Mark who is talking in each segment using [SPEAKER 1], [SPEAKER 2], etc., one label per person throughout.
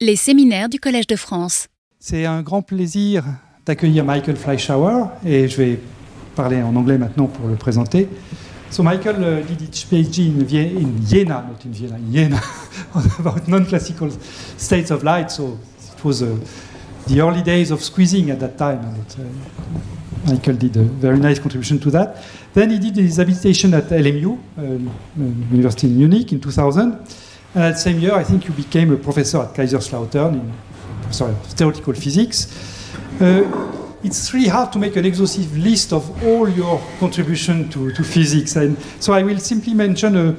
[SPEAKER 1] Les séminaires du Collège de France.
[SPEAKER 2] C'est un grand plaisir d'accueillir Michael Fleischauer et je vais parler en anglais maintenant pour le présenter. So Michael uh, did his PhD in, Vie- in Jena, not in Vienna, in Jena, about non-classical states of light. So it was uh, the early days of squeezing at that time, and it, uh, Michael did a very nice contribution to that. Then he did his habilitation at LMU, uh, University in Munich, in 2000. And that same year, I think you became a professor at Kaiserslautern in sorry, theoretical physics. Uh, it's really hard to make an exhaustive list of all your contribution to, to physics, and so I will simply mention a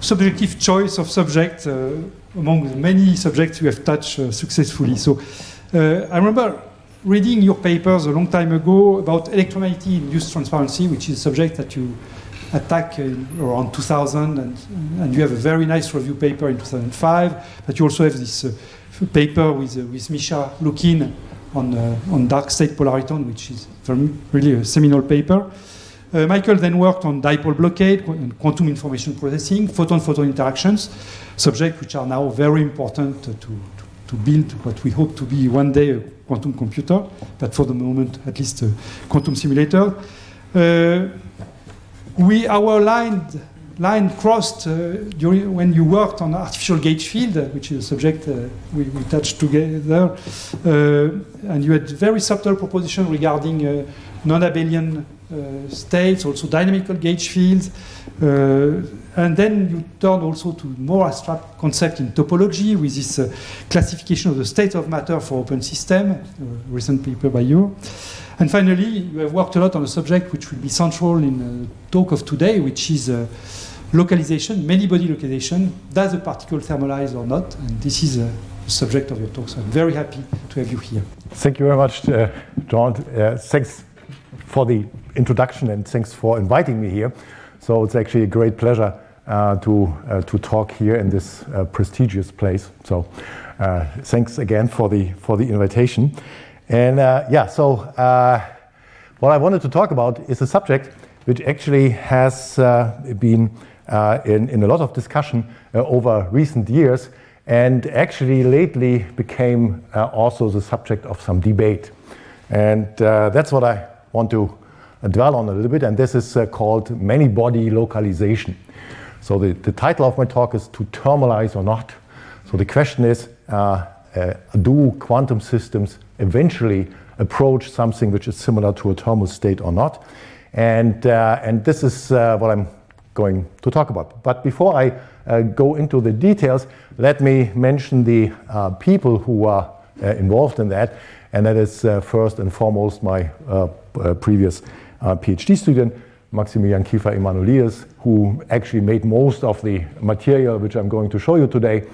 [SPEAKER 2] subjective choice of subject uh, among the many subjects you have touched uh, successfully. So uh, I remember reading your papers a long time ago about electromagnetic-induced transparency, which is a subject that you attack in around 2000, and, and you have a very nice review paper in 2005. But you also have this uh, paper with, uh, with Misha Lukin on, uh, on dark state polariton, which is really a seminal paper. Uh, Michael then worked on dipole blockade, and quantum information processing, photon-photon interactions, subjects which are now very important to, to, to build what we hope to be one day a quantum computer, but for the moment at least a quantum simulator. Uh, we our line line crossed uh, during when you worked on artificial gauge field, uh, which is a subject uh, we, we touched together, uh, and you had very subtle proposition regarding uh, non-abelian states, also dynamical gauge fields, and then you turned also to more abstract concept in topology with this classification of the state of matter for open system, recent paper by you. And finally, you have worked a lot on a subject which will be central in the talk of today, which is uh, localization, many body localization. Does a particle thermalize or not? And this is uh, the subject of your talk. So I'm very happy to have you here.
[SPEAKER 3] Thank you very much, uh, John. Uh, thanks for the introduction and thanks for inviting me here. So it's actually a great pleasure uh, to uh, to talk here in this uh, prestigious place. So uh, thanks again for the for the invitation. And uh, yeah, so uh, what I wanted to talk about is a subject which actually has uh, been uh, in, in a lot of discussion uh, over recent years and actually lately became uh, also the subject of some debate. And that's what I want to dwell on a little bit, and this is called many body localization. So the, the title of my talk is to thermalize or not. So the question is, do quantum systems eventually approach something which is similar to a thermal state or not? And, uh, and this is uh, what I'm going to talk about. But before I uh, go into the details, let me mention the uh, people who are uh, involved in that. And that is uh, first and foremost my previous PhD student, Maximilian Kiefer Emmanouilidis, who actually made most of the material which I'm going to show you today.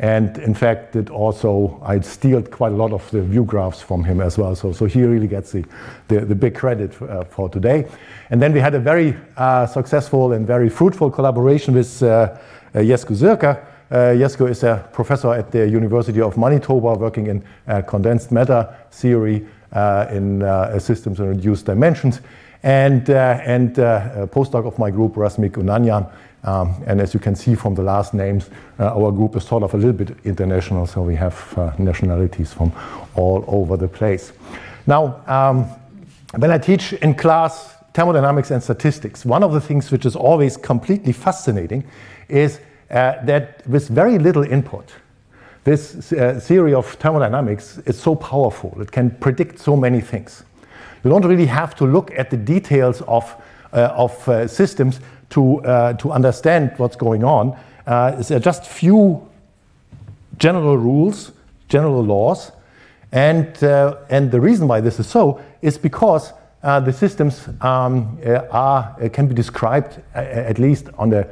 [SPEAKER 3] And in fact, it also, I stealed quite a lot of the view graphs from him as well. So, so he really gets the, the, the big credit uh, for today. And then we had a very uh, successful and very fruitful collaboration with uh, uh, Jesko Sirker. Uh, Jesko is a professor at the University of Manitoba working in condensed matter theory uh, in systems in reduced dimensions. And, and a postdoc of my group, Razmik Unanyan, um, and as you can see from the last names, uh, our group is sort of a little bit international, so we have uh, nationalities from all over the place. Now, um, when I teach in class thermodynamics and statistics, one of the things which is always completely fascinating is uh, that with very little input, this uh, theory of thermodynamics is so powerful. It can predict so many things. You don't really have to look at the details of, uh, of uh, systems to, uh, to understand what's going on. Uh, there are just few general rules, general laws, and, uh, and the reason why this is so is because uh, the systems um, uh, are, uh, can be described at least on the,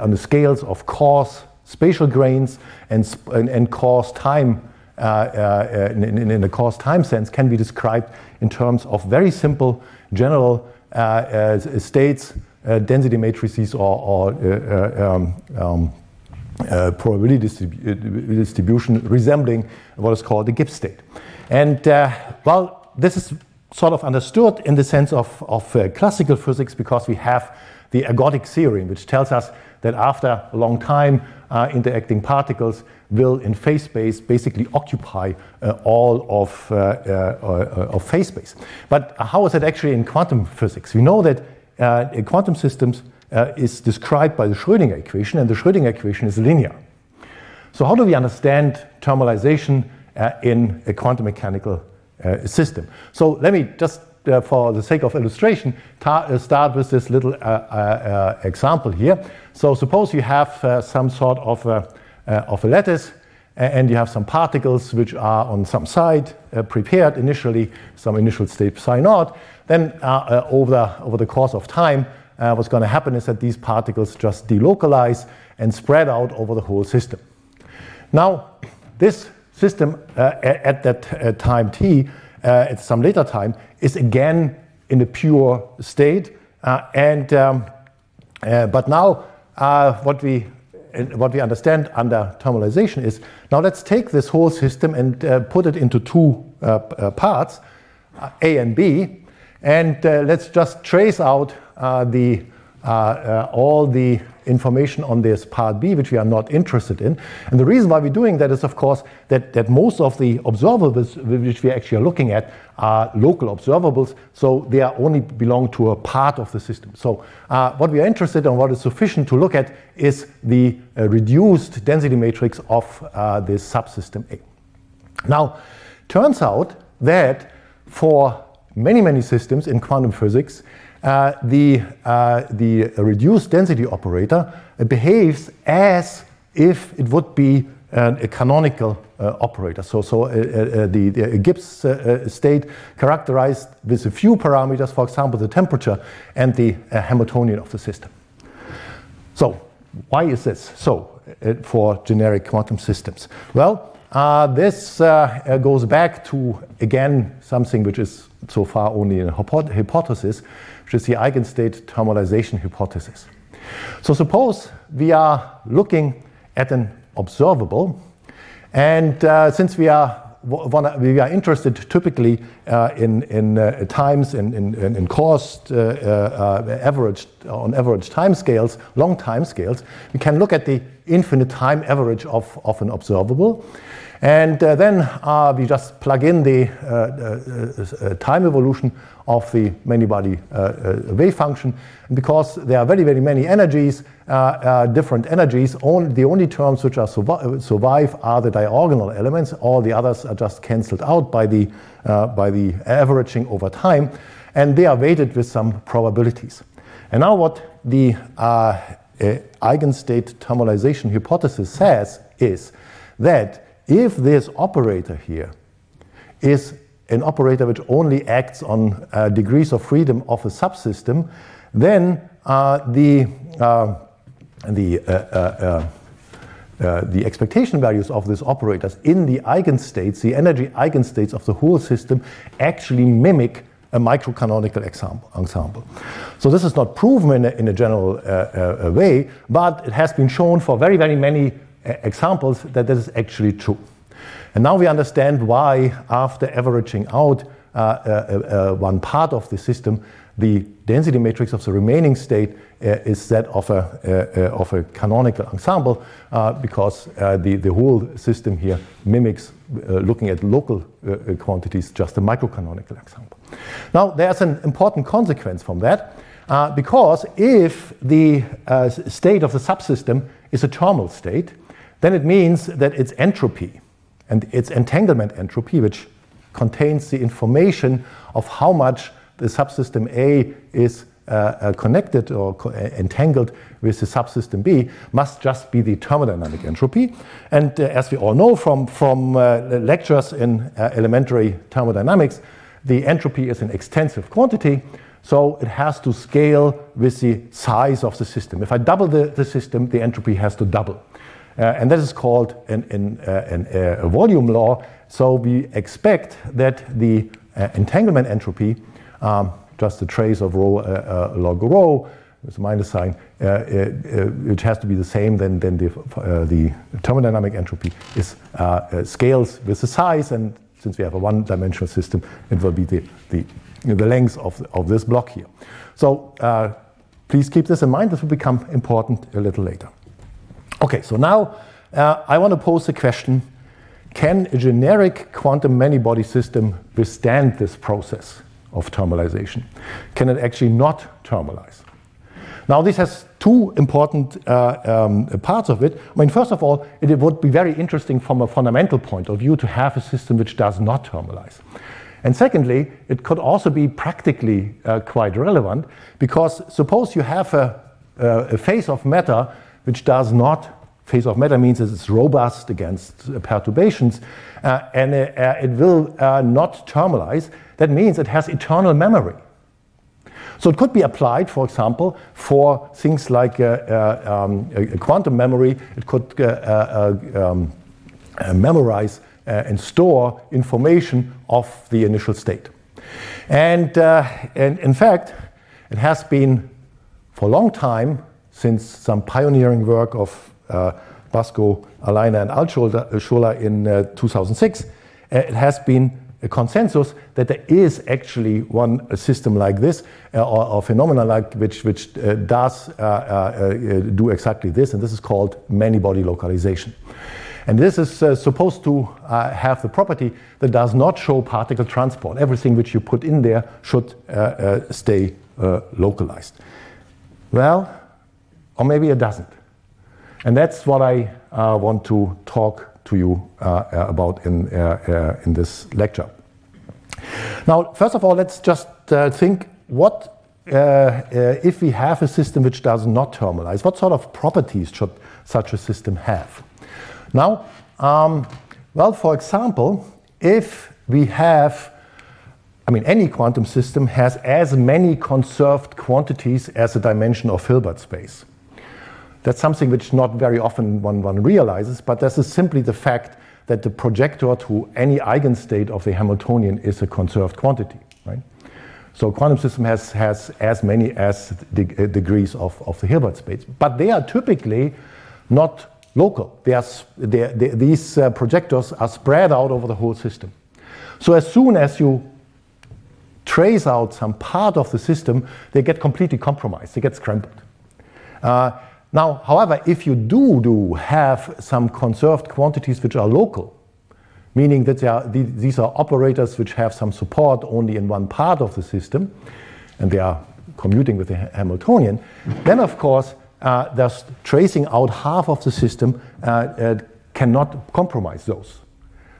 [SPEAKER 3] on the scales of cause, spatial grains, and, sp- and, and cause time in, in, the cause time sense can be described in terms of very simple general states, density matrices, or, or uh, uh, um, um, uh, probability distribu- uh, distribution resembling what is called the Gibbs state. And uh, well, this is sort of understood in the sense of, of uh, classical physics because we have the ergodic theorem, which tells us that after a long time, uh, interacting particles will, in phase space, basically occupy uh, all of, uh, uh, of phase space. But how is it actually in quantum physics? We know that Uh, quantum systems uh, is described by the Schrödinger equation, and the Schrödinger equation is linear. So, how do we understand thermalization uh, in a quantum mechanical system? So, let me just uh, for the sake of illustration, uh, start with this little uh, example here. So suppose you have some sort of a, of a lattice and you have some particles which are on some side prepared initially, some initial state psi naught. Then over, the, over the course of time, what's going to happen is that these particles just delocalize and spread out over the whole system. Now, this system uh, at that uh, time t, uh, at some later time, is again in a pure state. Uh, and um, uh, but now what we what we understand under thermalization is now let's take this whole system and uh, put it into two uh, uh, parts, A and B, and let's just trace out the all the information on this part B, which we are not interested in. And the reason why we're doing that is, of course, that, that most of the observables which we actually are looking at are local observables, so they are only belong to a part of the system. So uh, what we are interested in, what is sufficient to look at, is the uh, reduced density matrix of uh, this subsystem A. Now, turns out that for many, many systems in quantum physics, uh, the, uh, the reduced density operator behaves as if it would be an, a canonical uh, operator. So, so uh, uh, the, the, Gibbs state characterized with a few parameters, for example, the temperature and the Hamiltonian of the system. So, why is this so for generic quantum systems? Well, this goes back to, again, something which is so far only a hypothesis, which is the eigenstate thermalization hypothesis. So suppose we are looking at an observable, and uh, since we are we are interested typically uh, in, in uh, times in, in, in cost uh, uh, averaged on average time scales, long time scales. We can look at the infinite time average of, of an observable. And uh, then uh, we just plug in the uh, uh, uh, uh time evolution of the many body uh, wave function. And because there are very, very many energies, different energies, only, the only terms which are survi survive are the diagonal elements. All the others are just cancelled out by the, by the averaging over time. And they are weighted with some probabilities. And now what the eigenstate thermalization hypothesis says is that if this operator here is an operator which only acts on uh, degrees of freedom of a subsystem, then uh, the, uh, the, uh, uh, uh, the expectation values of these operators in the eigenstates, the energy eigenstates of the whole system, actually mimic a microcanonical ensemble. So this is not proven in a, in a general way, but it has been shown for very, very many examples that this is actually true. And now we understand why, after averaging out uh, uh, uh, one part of the system, the density matrix of the remaining state uh, is that of a, uh, of a canonical ensemble uh, because the, the whole system here mimics, looking at local quantities, just a microcanonical ensemble. Now, there's an important consequence from that because if the state of the subsystem is a thermal state, then it means that its entropy and its entanglement entropy, which contains the information of how much the subsystem A is uh, uh, connected or co uh, entangled with the subsystem B, must just be the thermodynamic entropy. And uh, as we all know from, from uh, lectures in uh, elementary thermodynamics, the entropy is an extensive quantity. So it has to scale with the size of the system. If I double the, the system, the entropy has to double. Uh, and that is called an, an, uh, an, uh, a volume law. So we expect that the uh, entanglement entropy, um, just a trace of rho uh, uh, log rho, with a minus sign, which has to be the same than, than the, the thermodynamic entropy, is scales with the size. And since we have a one-dimensional system, it will be the, the, the length of, of this block here. So please keep this in mind. This will become important a little later. Okay, so now uh, I want to pose a question. Can a generic quantum many-body system withstand this process of thermalization? Can it actually not thermalize? Now, this has two important uh, um, parts of it. I mean, first of all, it would be very interesting from a fundamental point of view to have a system which does not thermalize. And secondly, it could also be practically uh, quite relevant because suppose you have a, a, phase of matter which does not, phase of matter means it's robust against perturbations uh, and uh, it will uh, not thermalize. That means it has eternal memory. So it could be applied, for example, for things like uh, uh, um, quantum memory. It could uh, um, memorize and store information of the initial state. And, and in fact, it has been for a long time, since some pioneering work of uh, Basko, Aleiner, and Altshuler in uh, 2006, uh, it has been a consensus that there is actually one a system like this uh, or, or phenomena like which which uh, does uh, do exactly this, and this is called many-body localization. And this is supposed to have the property that does not show particle transport. Everything which you put in there should stay localized. Well, or maybe it doesn't. And that's what I want to talk to you uh, about in, uh, in this lecture. Now, first of all, let's just uh, think what if we have a system which does not thermalize, what sort of properties should such a system have? Now, um, well, for example, if we have, I mean, any quantum system has as many conserved quantities as the dimension of Hilbert space. That's something which not very often one, one realizes, but this is simply the fact that the projector to any eigenstate of the Hamiltonian is a conserved quantity, right? So quantum system has, has as many as de uh, degrees of, of the Hilbert space, but they are typically not local. They are, they, they, these uh, projectors are spread out over the whole system. So as soon as you trace out some part of the system, they get completely compromised. They get scrambled. Uh, now, however, if you do, do have some conserved quantities which are local, meaning that are, these are operators which have some support only in one part of the system, and they are commuting with the Hamiltonian, then of course, uh, thus tracing out half of the system uh, uh, cannot compromise those.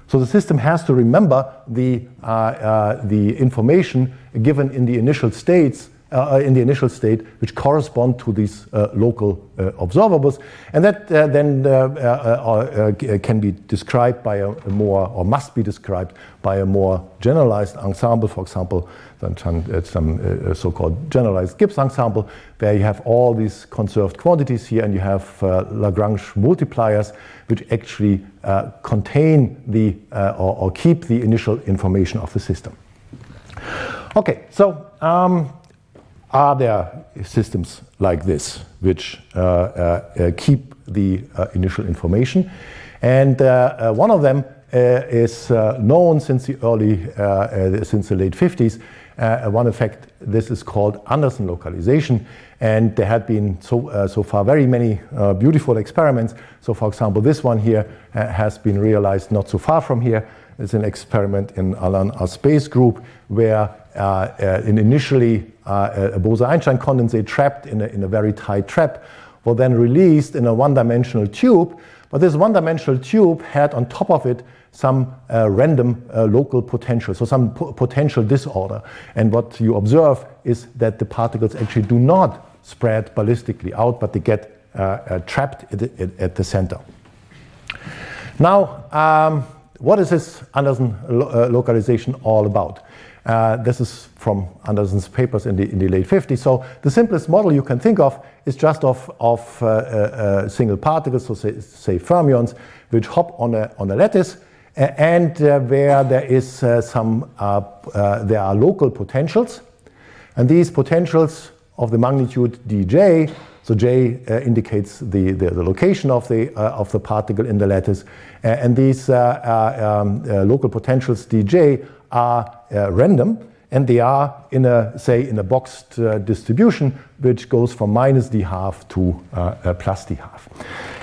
[SPEAKER 3] So the system has to remember the, uh, uh, the information given in the initial states in the initial state, which correspond to these uh, local uh, observables. And that uh, then uh, uh, can be described by a, more, or must be described by a more generalized ensemble, for example, some, some so called generalized Gibbs ensemble, where you have all these conserved quantities here and you have Lagrange multipliers, which actually contain the, or, or, keep the initial information of the system. Okay, so um, are there systems like this which uh, uh, keep the uh, initial information? And one of them is known since the early, since the late 50s. one effect, this is called Anderson localization. And there had been so, uh, so far very many uh, beautiful experiments. So, for example, this one here uh, has been realized not so far from here. It's an experiment in Alain Aspect's group where initially uh, a Bose-Einstein condensate trapped in a, in a very tight trap was then released in a one-dimensional tube. But this one-dimensional tube had on top of it some uh, random uh, local potential, so some potential disorder. And what you observe is that the particles actually do not spread ballistically out, but they get uh, uh trapped at the, at the, center. Now, um, what is this Anderson lo uh, localization all about? Uh, this is from Anderson's papers in the, in the late 50s. So the simplest model you can think of is just of, of uh, uh, uh single particles, so say, say, fermions, which hop on a, on a lattice, and uh, where there is uh, some, there are local potentials, and these potentials of the magnitude dj, so j indicates the, the, the, location of the, of the particle in the lattice, and these um, local potentials dj are uh, random and they are in a, say, in a boxed uh, distribution, which goes from minus d half to uh, uh, plus d half.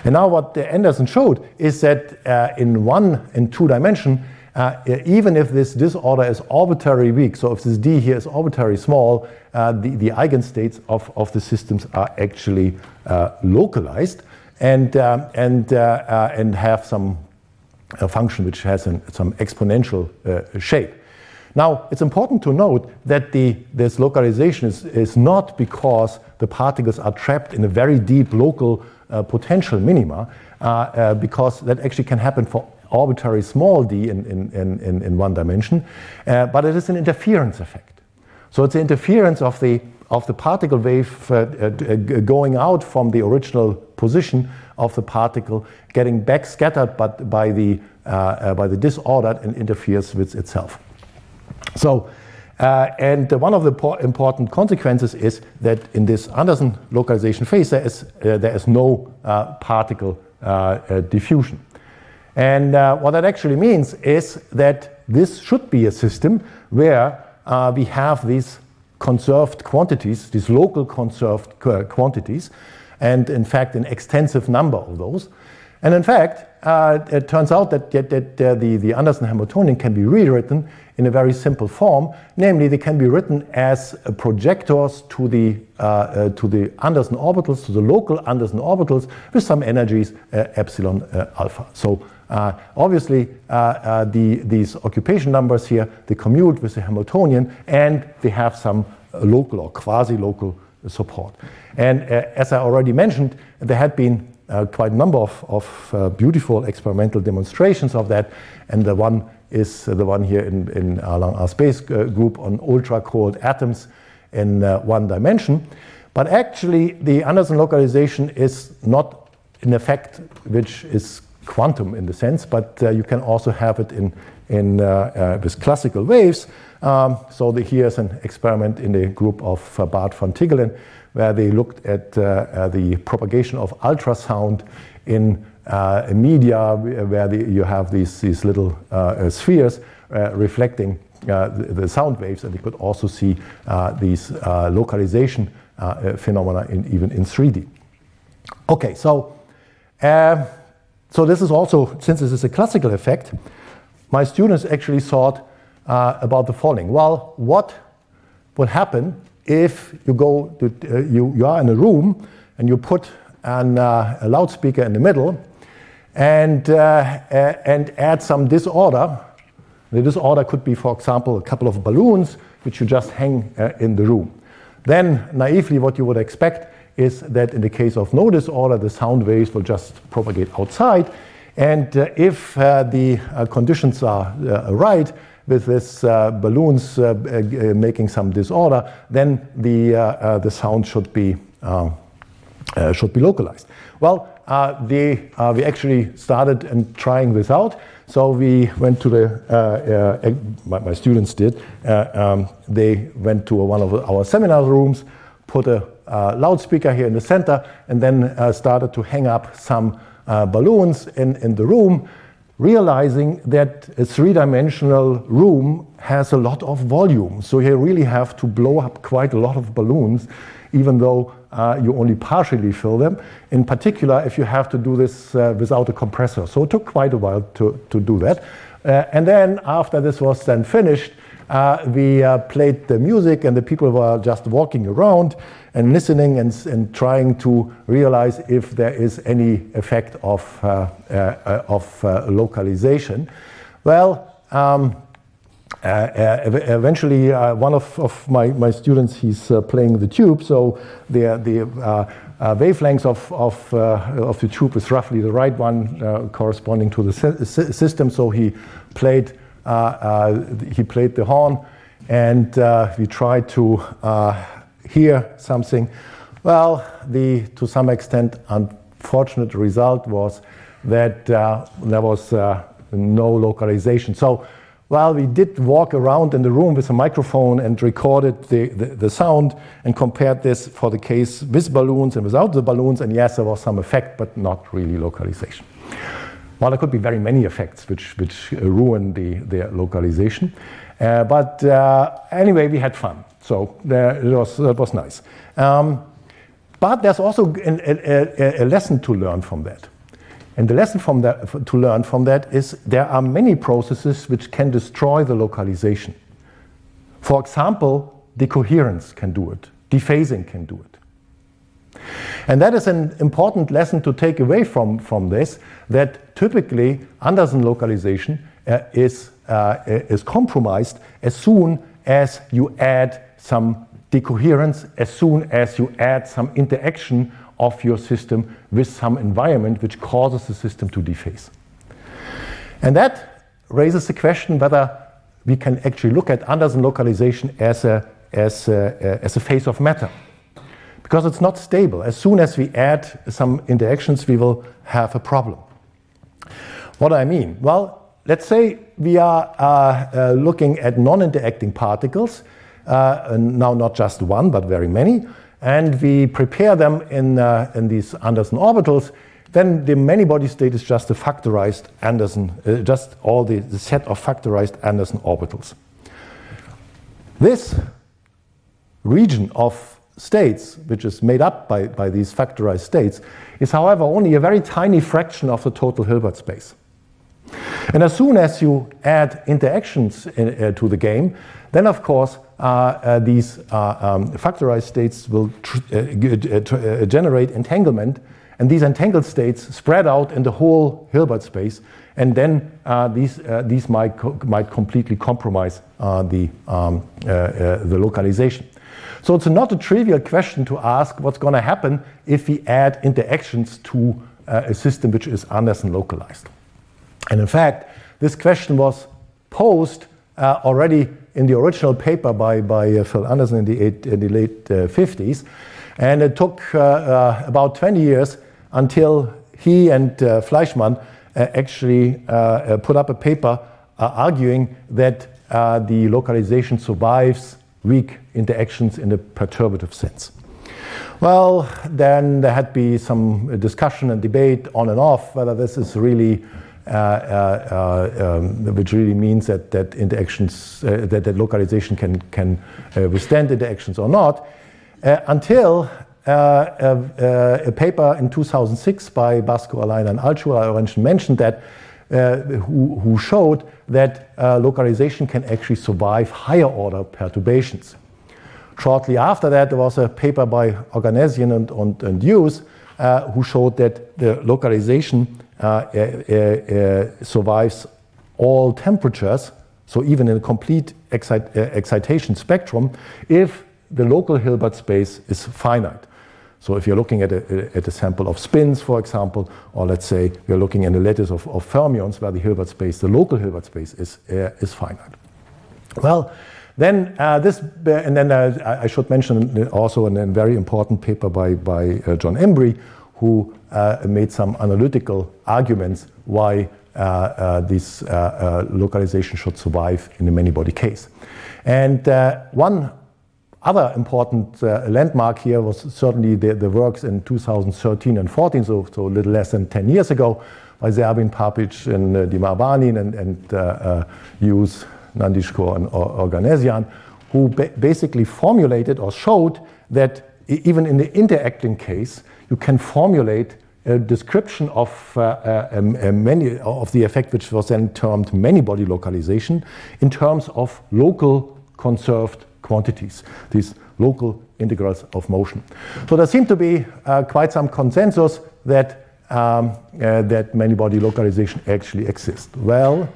[SPEAKER 3] And now what Anderson showed is that uh, in one and two dimension, uh, even if this disorder is arbitrarily weak, so if this d here is arbitrarily small, uh, the, the eigenstates of, of the systems are actually localized and, and, and have some function which has an, some exponential shape. Now, it's important to note that the, this localization is, is not because the particles are trapped in a very deep local uh, potential minima, uh, uh, because that actually can happen for arbitrary small d in, in, in, in one dimension, uh, but it is an interference effect. So it's the interference of the, of the particle wave uh, uh, going out from the original position of the particle, getting back scattered but by, the, by the disordered and interferes with itself. So, uh, and one of the important consequences is that in this Anderson localization phase, there is, uh, there is no uh, particle uh, diffusion. And what that actually means is that this should be a system where we have these conserved quantities, these local conserved quantities, and in fact, an extensive number of those. And in fact, uh, it turns out that, that, that uh, the, the Anderson Hamiltonian can be rewritten in a very simple form. Namely, they can be written as uh, projectors to the, uh, uh, to the Anderson orbitals, to the local Anderson orbitals with some energies uh, epsilon alpha. So obviously, the, these occupation numbers here, they commute with the Hamiltonian and they have some local or quasi-local support. And as I already mentioned, there had been uh, quite a number of, of uh, beautiful experimental demonstrations of that. And the one is uh, the one here in, in Alain Aspect's uh, group on ultra cold atoms in uh, one dimension. But actually, the Anderson localization is not an effect which is quantum in the sense, but you can also have it in, in, with classical waves. Um, so the, here's an experiment in the group of Bart van Tiggelen where they looked at uh, uh, the propagation of ultrasound in uh, media where the, you have these, these little spheres reflecting the, the, sound waves, and they could also see these localization phenomena in, even in 3D. Okay, so uh, so this is also, since this is a classical effect, my students actually thought uh, about the following. Well, what would happen if you go to, uh, you, you are in a room and you put an, uh, a loudspeaker in the middle and, uh, and add some disorder. The disorder could be, for example, a couple of balloons which you just hang uh, in the room. Then, naively, what you would expect is that in the case of no disorder, the sound waves will just propagate outside. And uh, if the conditions are right, with this uh, balloons uh, uh, making some disorder, then the, the sound should be, should be localized. Well, the, we actually started and trying this out. So we went to the, uh, uh, my, my, students did, uh, um, they went to one of our seminar rooms, put a loudspeaker here in the center, and then started to hang up some balloons in, in the room realizing that a three-dimensional room has a lot of volume. So you really have to blow up quite a lot of balloons, even though uh, you only partially fill them. In particular, if you have to do this uh, without a compressor. So it took quite a while to, to do that. Uh, and then after this was then finished, uh, we uh, played the music and the people were just walking around and listening and, and trying to realize if there is any effect of, uh, uh, of uh, localization. Well, um, uh, uh, eventually, uh, one of, of my, my students, he's playing the tube, so the, the wavelength of, of, of the tube is roughly the right one corresponding to the system, so he played, he played the horn, and we tried to hear something. Well, the to some extent unfortunate result was that uh, there was uh, no localization. So while we did walk around in the room with a microphone and recorded the, the, the, sound and compared this for the case with balloons and without the balloons, and yes, there was some effect, but not really localization. Well, there could be very many effects which, which ruin the, the localization. Uh, but uh, anyway, we had fun. So there, was, it was nice. Um, but there's also a, a, a, lesson to learn from that. And the lesson from that, to learn from that is there are many processes which can destroy the localization. For example, decoherence can do it, dephasing can do it. And that is an important lesson to take away from, from this that typically Anderson localization uh, is, uh, is compromised as soon as you add some decoherence, as soon as you add some interaction of your system with some environment which causes the system to dephase. And that raises the question whether we can actually look at Anderson localization as a, as a, as a phase of matter. Because it's not stable. As soon as we add some interactions, we will have a problem. What do I mean? Well, let's say we are uh, uh, looking at non interacting particles, now not just one, but very many, and we prepare them in, uh, in these Anderson orbitals. Then the many body state is just a factorized Anderson, uh, just all the, the set of factorized Anderson orbitals. This region of states, which is made up by, by these factorized states, is however only a very tiny fraction of the total Hilbert space. And as soon as you add interactions in, uh, to the game, then of course uh, uh, these uh, um, factorized states will uh, uh, generate entanglement, and these entangled states spread out in the whole Hilbert space, and then these, these might, co might completely compromise the, um, the localization. So it's not a trivial question to ask what's going to happen if we add interactions to a system which is Anderson localized. And in fact, this question was posed uh, already in the original paper by, by uh, Phil Anderson in the, eight, in the late uh, 50s. And it took uh, uh, about 20 years until he and uh, Fleishman actually put up a paper arguing that the localization survives weak interactions in a perturbative sense. Well, then there had be some discussion and debate on and off whether this is really uh, uh, uh, um, which really means that, that interactions, that, that localization can, can withstand interactions or not, until a, paper in 2006 by Basko, Alain, and Altshuler mentioned that, who, who, showed that localization can actually survive higher order perturbations. Shortly after that, there was a paper by Oganesyan and, and, and Huse uh, who showed that the localization uh, uh, uh, survives all temperatures, so even in a complete excite, excitation spectrum, if the local Hilbert space is finite. So if you're looking at a, at a, sample of spins, for example, or let's say you're looking at a lattice of, of fermions where the Hilbert space, the local Hilbert space is, uh, is finite. Well, then uh, this, and then uh, I should mention also a very important paper by, by John Imbrie, who uh, made some analytical arguments why uh, uh, this localization should survive in the many-body case. And one other important uh, landmark here was certainly the, the, works in 2013 and 14, so, so a little less than 10 years ago, by Serbyn, Papic, and uh, and, and uh, Huse, Nandkishore, and Oganesyan, who ba basically formulated or showed that even in the interacting case, you can formulate a description of uh, uh, um, uh, many of the effect, which was then termed many-body localization, in terms of local conserved quantities, these local integrals of motion. So there seemed to be uh, quite some consensus that um, uh, that many-body localization actually exists. Well,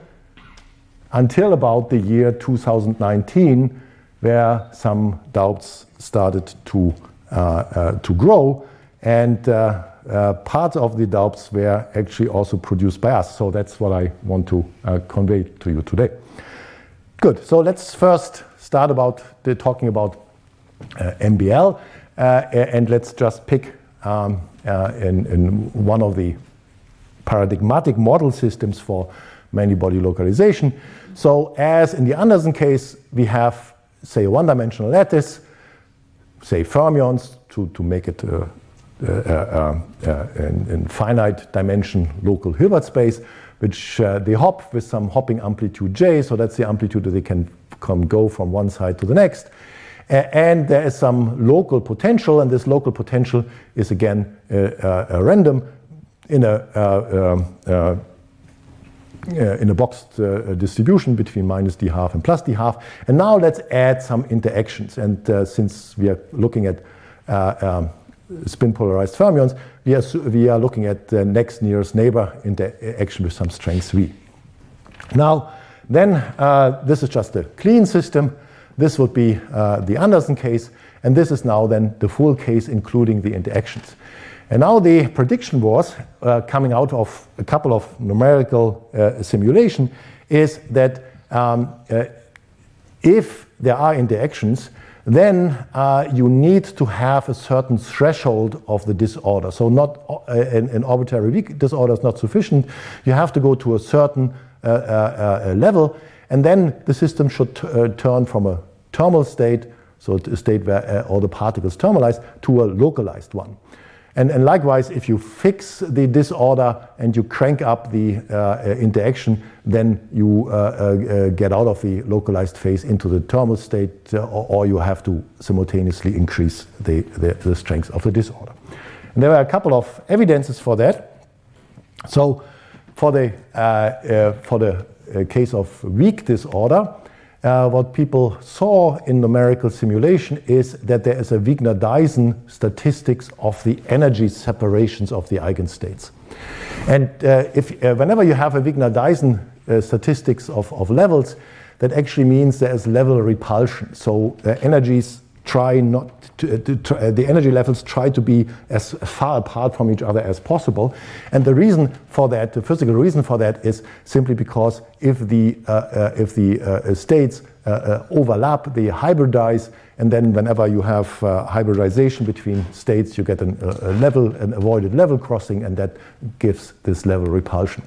[SPEAKER 3] until about the year 2019, where some doubts started to uh, to grow, and uh, parts of the doubts were actually also produced by us. So that's what I want to uh, convey to you today. Good. So let's first start about the, talking about uh, MBL, uh, and let's just pick um, uh, in, in, one of the paradigmatic model systems for many-body localization. So as in the Anderson case, we have, say, a one-dimensional lattice, say fermions, to, to make it uh, uh, in, in, finite dimension local Hilbert space, which they hop with some hopping amplitude j. So that's the amplitude that they can come go from one side to the next. and there is some local potential, and this local potential is again a random in a um, uh, in a boxed uh, distribution between minus d half and plus d half. And now let's add some interactions. And uh, since we are looking at um, spin polarized fermions, we are, we are looking at the next nearest neighbor interaction with some strength v. Now, then uh, this is just a clean system. This would be uh, the Anderson case, and this is now then the full case, including the interactions. And now the prediction was uh, coming out of a couple of numerical uh, simulation is that um, uh, if there are interactions, then uh, you need to have a certain threshold of the disorder. So not uh, an, an, arbitrary weak disorder is not sufficient. You have to go to a certain uh, level, and then the system should turn from a thermal state, so a state where all the particles thermalize, to a localized one. And, and, likewise, if you fix the disorder and you crank up the uh, interaction, then you uh, uh, get out of the localized phase into the thermal state, uh, or, or, you have to simultaneously increase the, the, the, strength of the disorder. And there are a couple of evidences for that. So, for the, uh, uh, for the case of weak disorder, uh, what people saw in numerical simulation is that there is a Wigner-Dyson statistics of the energy separations of the eigenstates. And uh, if, uh, whenever you have a Wigner-Dyson uh, statistics of, of levels, that actually means there is level repulsion. So uh, energies try not to, to, to uh, the energy levels try to be as far apart from each other as possible. And the reason for that, the physical reason for that, is simply because if the uh, uh, if the uh, states uh, uh, overlap, they hybridize, and then whenever you have hybridization between states, you get an, a level, an avoided level crossing, and that gives this level repulsion.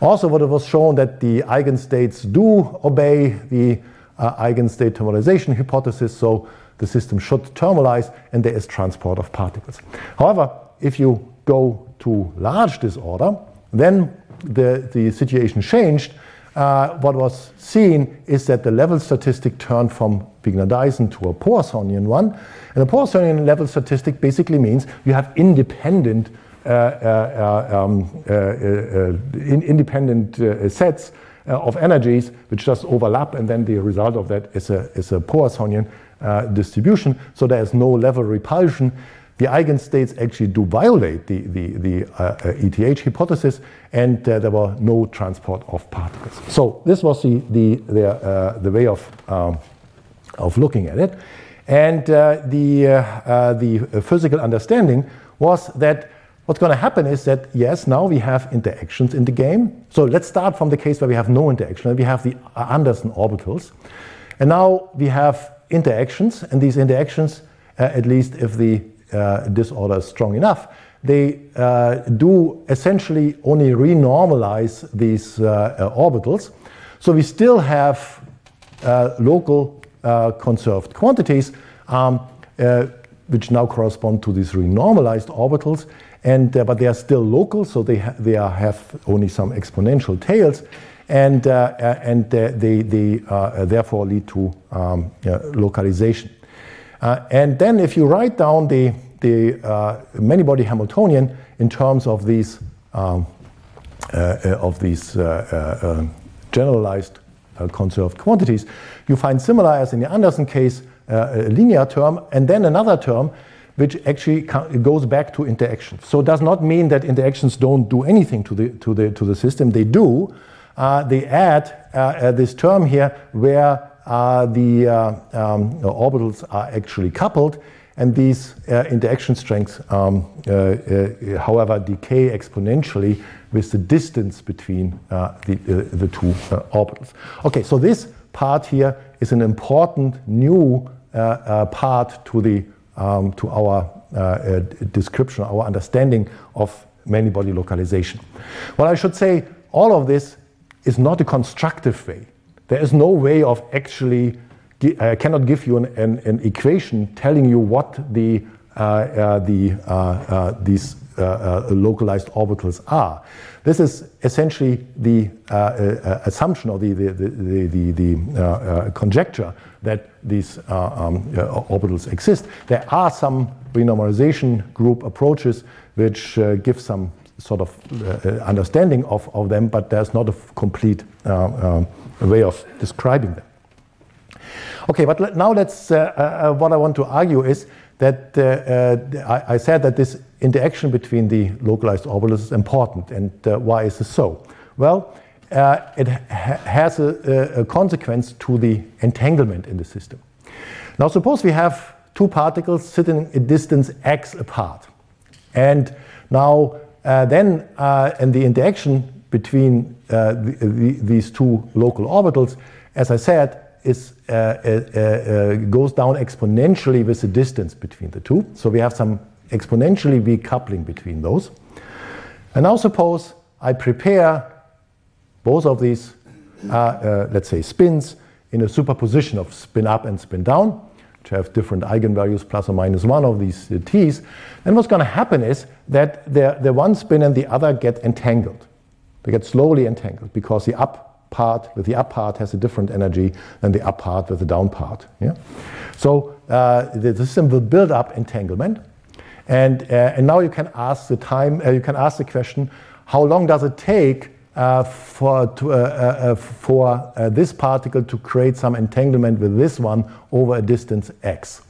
[SPEAKER 3] Also, what it was shown that the eigenstates do obey the eigenstate thermalization hypothesis. So the system should thermalize and there is transport of particles. However, if you go to large disorder, then the, the situation changed. Uh, what was seen is that the level statistic turned from Wigner-Dyson to a Poissonian one. And a Poissonian level statistic basically means you have independent uh, uh, uh um, uh, uh, in independent sets of energies which just overlap, and then the result of that is a, is a Poissonian uh, distribution, so there is no level repulsion. The eigenstates actually do violate the, the, the uh, ETH uh, hypothesis, and uh, there were no transport of particles. So this was the, the, the, uh, the way of, um, of looking at it. And uh, the, the physical understanding was that what's going to happen is that, yes, now we have interactions in the game. So let's start from the case where we have no interaction. We have the Anderson orbitals. And now we have interactions, and these interactions, uh, at least if the uh, disorder is strong enough, they uh, do essentially only renormalize these orbitals. So we still have local conserved quantities. Um, which now correspond to these renormalized orbitals, and uh, but they are still local, so they ha- they are, have only some exponential tails, and, uh, uh, and they, they uh, therefore lead to um, localization. and then if you write down the, the many-body Hamiltonian in terms of these, um, of these generalized conserved quantities, you find similar as in the Anderson case, a linear term, and then another term which actually goes back to interactions. So it does not mean that interactions don't do anything to the, to the, to the system. They do, uh, they add uh, uh, this term here where the um, orbitals are actually coupled. And these interaction strengths, um, however, decay exponentially with the distance between the, the two orbitals. Okay, so this part here is an important new part to the um, to our uh, uh, description, our understanding of many body localization. Well, I should say all of this is not a constructive way. There is no way of actually, I uh, cannot give you an, an, an equation telling you what the uh, uh, the, these localized orbitals are. This is essentially the assumption or the, the, the, the, the conjecture that these uh, um, uh, orbitals exist. There are some renormalization group approaches which uh, give some sort of uh, understanding of, of them, but there's not a complete uh, uh, way of describing them. Okay, but let, now let's, what I want to argue is that I, I, said that this interaction between the localized orbitals is important, and why is this so? Well, uh, it ha has a, a, consequence to the entanglement in the system. Now, suppose we have two particles sitting a distance x apart. And now uh, then, uh, and the interaction between uh, the, the, these two local orbitals, as I said, is, uh, uh, goes down exponentially with the distance between the two. So we have some exponentially weak coupling between those. And now suppose I prepare both of these, are, let's say, spins in a superposition of spin up and spin down which have different eigenvalues plus or minus one of these uh, t's, then what's going to happen is that the, the one spin and the other get entangled. They get slowly entangled because the up part with the up part has a different energy than the up part with the down part. Yeah? So uh, the, the, system will build up entanglement. And, uh, and now you can ask the time, uh, you can ask the question, how long does it take uh, for, to, uh, uh, uh for uh, this particle to create some entanglement with this one over a distance x?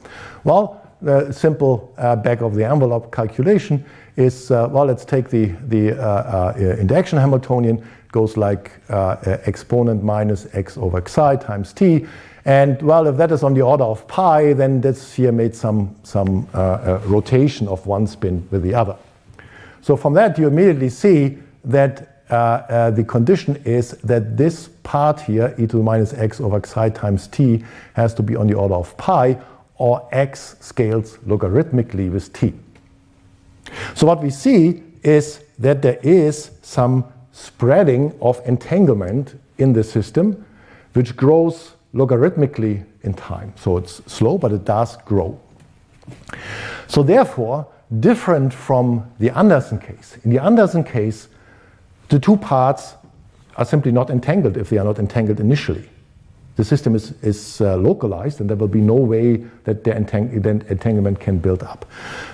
[SPEAKER 3] Well, the simple back of the envelope calculation is well, let's take the, the interaction Hamiltonian, goes like exponent minus x over xi times t. And well, if that is on the order of pi, then this here made some, some rotation of one spin with the other. So from that, you immediately see that Uh, uh, the condition is that this part here, e to the minus x over xi times t, has to be on the order of pi, or x scales logarithmically with t. So what we see is that there is some spreading of entanglement in the system, which grows logarithmically in time. So it's slow, but it does grow. So therefore, different from the Anderson case. In the Anderson case, the two parts are simply not entangled if they are not entangled initially. The system is, is uh, localized and there will be no way that the entang entanglement can build up.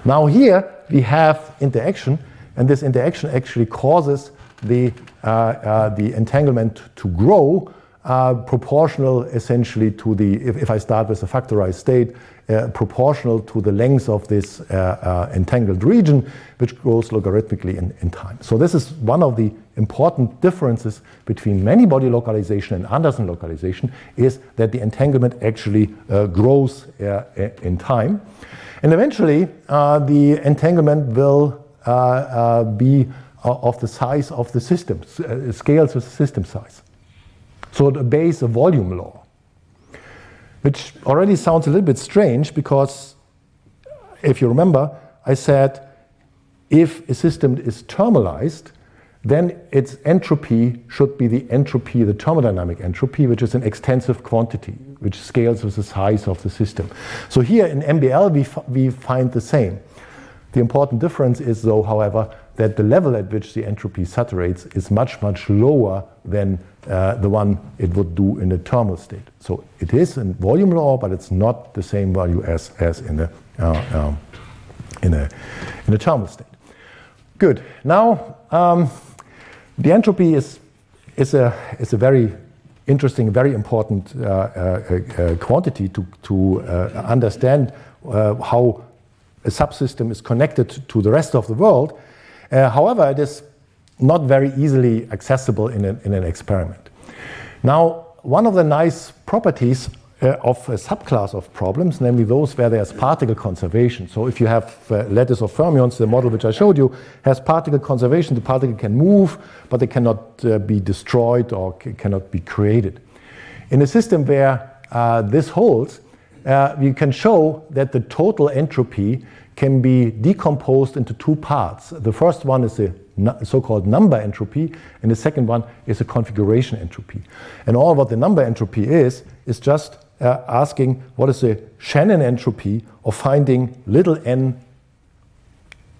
[SPEAKER 3] Now, here we have interaction, and this interaction actually causes the, uh, uh, the entanglement to grow uh, proportional essentially to the, if, if, I start with a factorized state, uh, proportional to the length of this uh, entangled region, which grows logarithmically in, in, time. So this is one of the important differences between many-body localization and Anderson localization, is that the entanglement actually uh, grows uh, in time. And eventually, uh, the entanglement will uh, uh, be of the size of the system, scales with the system size. So it obeys a volume law, which already sounds a little bit strange because if you remember, I said if a system is thermalized, then its entropy should be the entropy, the thermodynamic entropy, which is an extensive quantity, which scales with the size of the system. So here in MBL, we, we find the same. The important difference is, though, however, that the level at which the entropy saturates is much, much lower than uh, the one it would do in a thermal state. So it is in volume law, but it's not the same value as, as in, a, uh, um, in, a, in a thermal state. Good. Now, um, the entropy is, is, a, is a very interesting, very important uh, uh, uh quantity to, to uh, understand how a subsystem is connected to the rest of the world. however, it is not very easily accessible in, a, in an experiment. Now, one of the nice properties uh, of a subclass of problems, namely those where there's particle conservation. So if you have uh, lattice of fermions, the model which I showed you has particle conservation. The particle can move, but they cannot uh, be destroyed or cannot be created. In a system where uh, this holds, uh, we can show that the total entropy can be decomposed into two parts. The first one is the so-called number entropy, and the second one is a configuration entropy. And all what the number entropy is, is just uh, asking what is the Shannon entropy of finding little n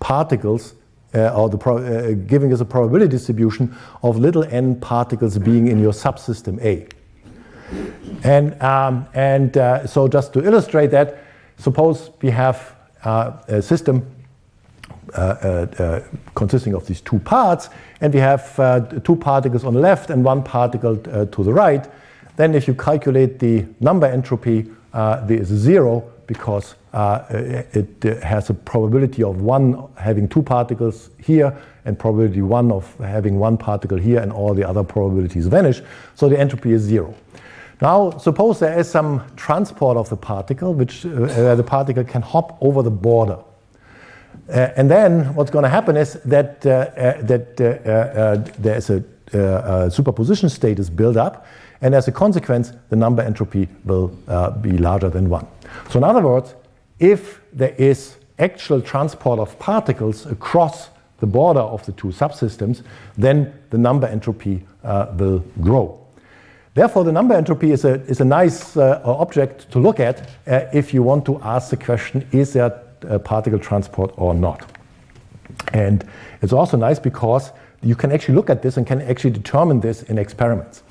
[SPEAKER 3] particles, uh, or the uh, giving us a probability distribution of little n particles being in your subsystem A. And, um, and uh, so just to illustrate that, suppose we have uh, a system uh, uh, consisting of these two parts, and we have two particles on the left and one particle to the right. Then if you calculate the number entropy, there is zero because uh, it has a probability of one having two particles here and probability one of having one particle here and all the other probabilities vanish. So the entropy is zero. Now, suppose there is some transport of the particle, which uh, the particle can hop over the border. Uh, and then what's going to happen is that, uh, uh that uh, there is a, a, superposition state is built up, and as a consequence, the number entropy will be larger than one. So in other words, if there is actual transport of particles across the border of the two subsystems, then the number entropy will grow. Therefore, the number entropy is a, is a nice uh, object to look at uh, if you want to ask the question is there particle transport or not? And it's also nice because you can actually look at this and can actually determine this in experiments.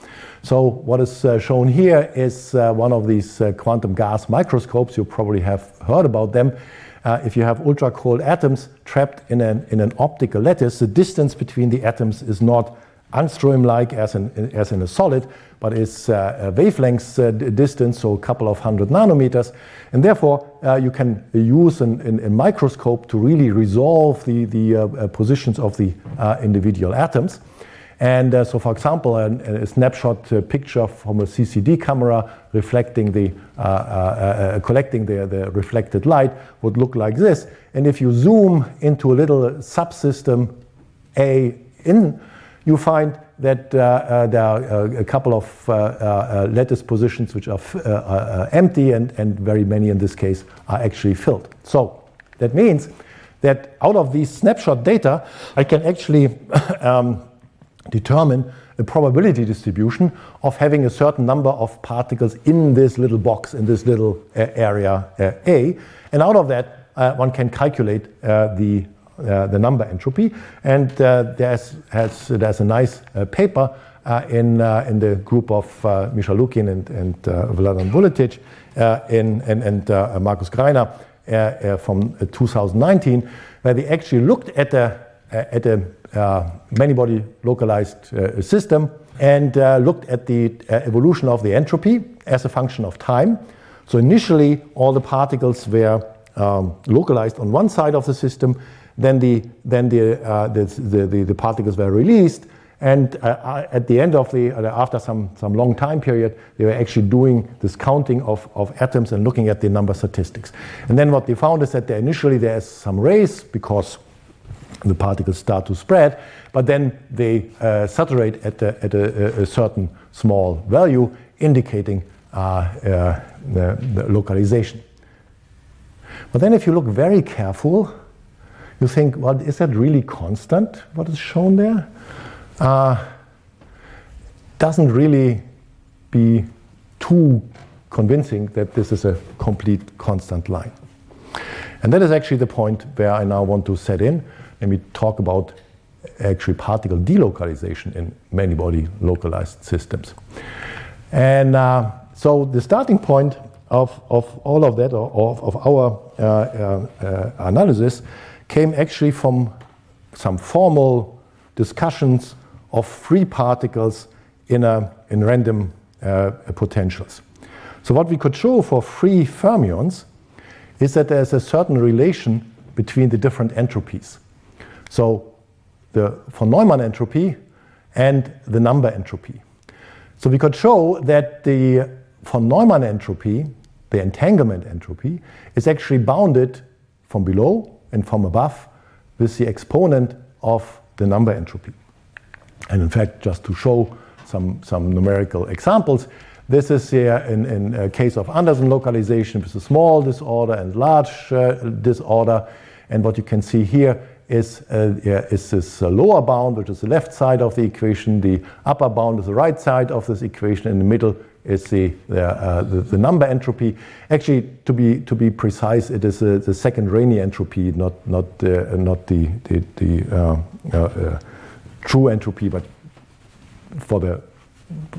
[SPEAKER 3] So, what is uh, shown here is uh, one of these uh, quantum gas microscopes. You probably have heard about them. Uh, if you have ultra cold atoms trapped in an, in an optical lattice, the distance between the atoms is not angstrom like as in, as in a solid, but is uh, a wavelength uh, distance, so a couple of hundred nanometers. And therefore, you can use an, an, a microscope to really resolve the, the positions of the individual atoms. And uh, so, for example, a, a snapshot uh, picture from a CCD camera reflecting the, uh, collecting the, the reflected light would look like this. And if you zoom into a little subsystem A in, you find that uh, uh, there are uh, a couple of lattice positions which are empty, and, and very many in this case are actually filled. So that means that out of these snapshot data, I can actually um, determine a probability distribution of having a certain number of particles in this little box, in this little uh, area uh, A. And out of that, uh, one can calculate the uh, the number entropy. And uh, there's, has, there's a nice uh, paper in, in the group of Misha Lukin and, and Vladan Vuletic in, and, and Markus Greiner from 2019, where they actually looked at a, at a uh, many body localized uh, system and uh, looked at the evolution of the entropy as a function of time. So initially, all the particles were um, localized on one side of the system, then the, then the, uh, the, the, the, particles were released. And uh, at the end of the, after some, some long time period, they were actually doing this counting of, of atoms and looking at the number statistics. And then what they found is that initially there is some race because the particles start to spread, but then they uh, saturate at, a, at a, a, certain small value, indicating uh, uh, the, the, localization. But then, if you look very careful, you think, well, is that really constant, what is shown there? Uh, doesn't really be too convincing that this is a complete constant line. And that is actually the point where I now want to set in and we talk about actually particle delocalization in many body localized systems. And uh, so the starting point of, of all of that, or of, of our uh, uh, uh analysis, came actually from some formal discussions of free particles in, a, in random uh, potentials. So, what we could show for free fermions is that there's a certain relation between the different entropies. So, the von Neumann entropy and the number entropy. So, we could show that the von Neumann entropy, the entanglement entropy, is actually bounded from below and from above with the exponent of the number entropy. And in fact, just to show some, some numerical examples, this is here in, in a case of Anderson localization with a small disorder and large uh, disorder. And what you can see here is, uh, yeah, is this uh, lower bound, which is the left side of the equation. The upper bound is the right side of this equation. In the middle is the, uh, the, the, number entropy. Actually, to be, to be precise, it is uh, the second Rényi entropy, not, not, uh, not the, the, the uh, true entropy, but for, the,